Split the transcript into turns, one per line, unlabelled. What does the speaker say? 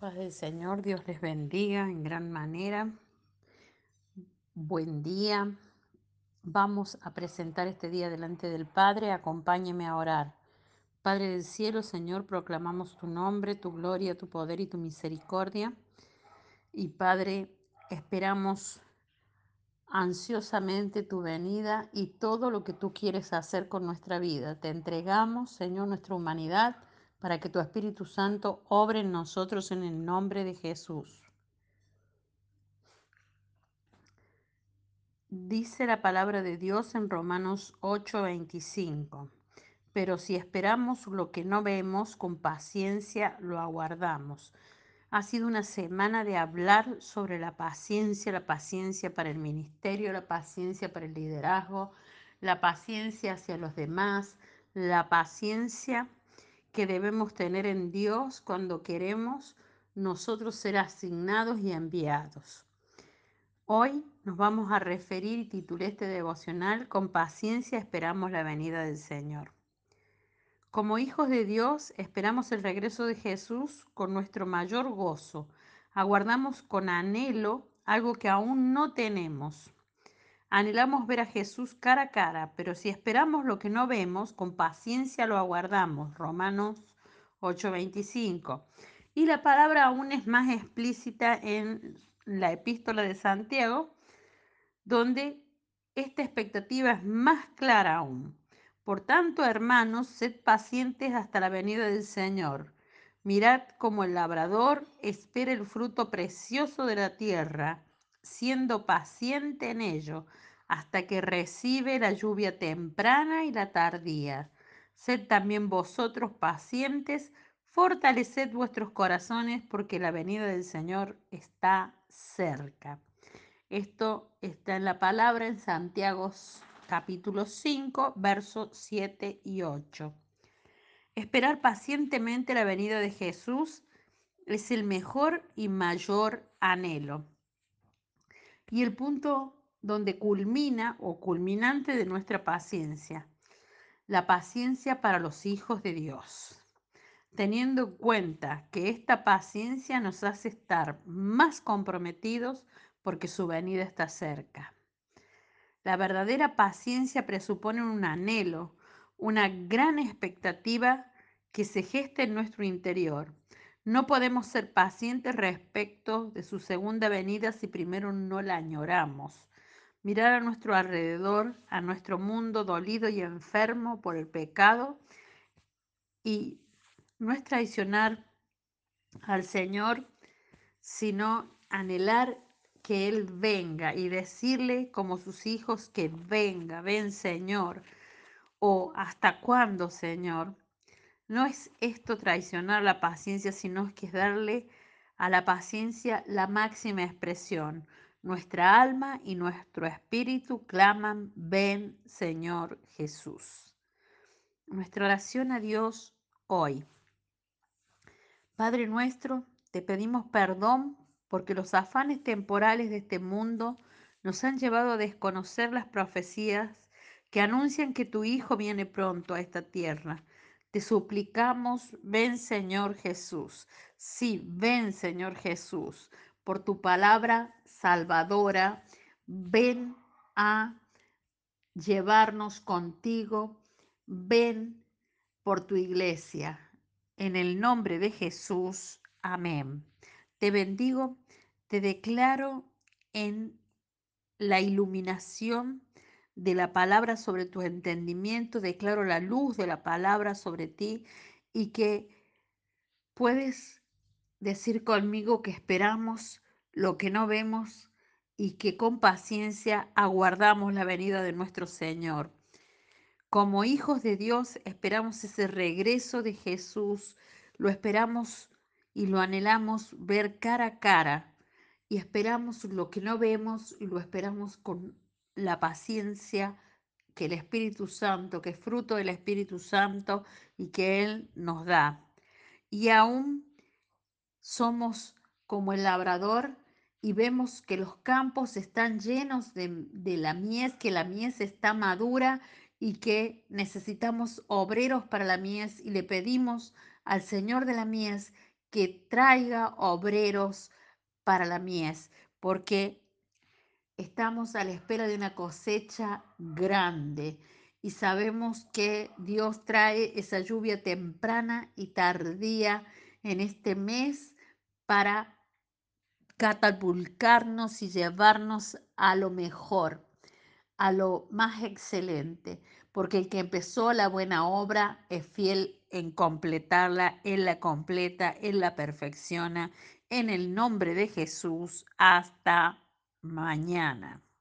Paz del Señor, Dios les bendiga en gran manera. Buen día. Vamos a presentar este día delante del Padre. Acompáñeme a orar. Padre del cielo, Señor, proclamamos tu nombre, tu gloria, tu poder y tu misericordia. Y Padre, esperamos ansiosamente tu venida y todo lo que tú quieres hacer con nuestra vida. Te entregamos, Señor, nuestra humanidad para que tu Espíritu Santo obre en nosotros en el nombre de Jesús. Dice la palabra de Dios en Romanos 8:25. Pero si esperamos lo que no vemos, con paciencia lo aguardamos. Ha sido una semana de hablar sobre la paciencia, la paciencia para el ministerio, la paciencia para el liderazgo, la paciencia hacia los demás, la paciencia que debemos tener en Dios cuando queremos nosotros ser asignados y enviados. Hoy nos vamos a referir y titulé este devocional Con paciencia esperamos la venida del Señor. Como hijos de Dios esperamos el regreso de Jesús con nuestro mayor gozo. Aguardamos con anhelo algo que aún no tenemos. Anhelamos ver a Jesús cara a cara, pero si esperamos lo que no vemos, con paciencia lo aguardamos. Romanos 8:25. Y la palabra aún es más explícita en la epístola de Santiago, donde esta expectativa es más clara aún. Por tanto, hermanos, sed pacientes hasta la venida del Señor. Mirad como el labrador espera el fruto precioso de la tierra siendo paciente en ello, hasta que recibe la lluvia temprana y la tardía. Sed también vosotros pacientes, fortaleced vuestros corazones, porque la venida del Señor está cerca. Esto está en la palabra en Santiago capítulo 5, versos 7 y 8. Esperar pacientemente la venida de Jesús es el mejor y mayor anhelo y el punto donde culmina o culminante de nuestra paciencia, la paciencia para los hijos de Dios, teniendo en cuenta que esta paciencia nos hace estar más comprometidos porque su venida está cerca. La verdadera paciencia presupone un anhelo, una gran expectativa que se gesta en nuestro interior no podemos ser pacientes respecto de su segunda venida si primero no la añoramos. Mirar a nuestro alrededor, a nuestro mundo dolido y enfermo por el pecado y no es traicionar al Señor, sino anhelar que Él venga y decirle como sus hijos que venga, ven Señor, o hasta cuándo Señor. No es esto traicionar la paciencia, sino que es darle a la paciencia la máxima expresión. Nuestra alma y nuestro espíritu claman, ven Señor Jesús. Nuestra oración a Dios hoy. Padre nuestro, te pedimos perdón porque los afanes temporales de este mundo nos han llevado a desconocer las profecías que anuncian que tu Hijo viene pronto a esta tierra te suplicamos, ven Señor Jesús. Sí, ven Señor Jesús, por tu palabra salvadora, ven a llevarnos contigo, ven por tu iglesia. En el nombre de Jesús, amén. Te bendigo, te declaro en la iluminación de la palabra sobre tu entendimiento, declaro la luz de la palabra sobre ti y que puedes decir conmigo que esperamos lo que no vemos y que con paciencia aguardamos la venida de nuestro Señor. Como hijos de Dios esperamos ese regreso de Jesús, lo esperamos y lo anhelamos ver cara a cara y esperamos lo que no vemos y lo esperamos con la paciencia que el Espíritu Santo, que es fruto del Espíritu Santo y que Él nos da. Y aún somos como el labrador y vemos que los campos están llenos de, de la mies, que la mies está madura y que necesitamos obreros para la mies y le pedimos al Señor de la mies que traiga obreros para la mies, porque estamos a la espera de una cosecha grande y sabemos que Dios trae esa lluvia temprana y tardía en este mes para catapultarnos y llevarnos a lo mejor, a lo más excelente, porque el que empezó la buena obra es fiel en completarla, Él la completa, Él la perfecciona. En el nombre de Jesús, hasta mañana.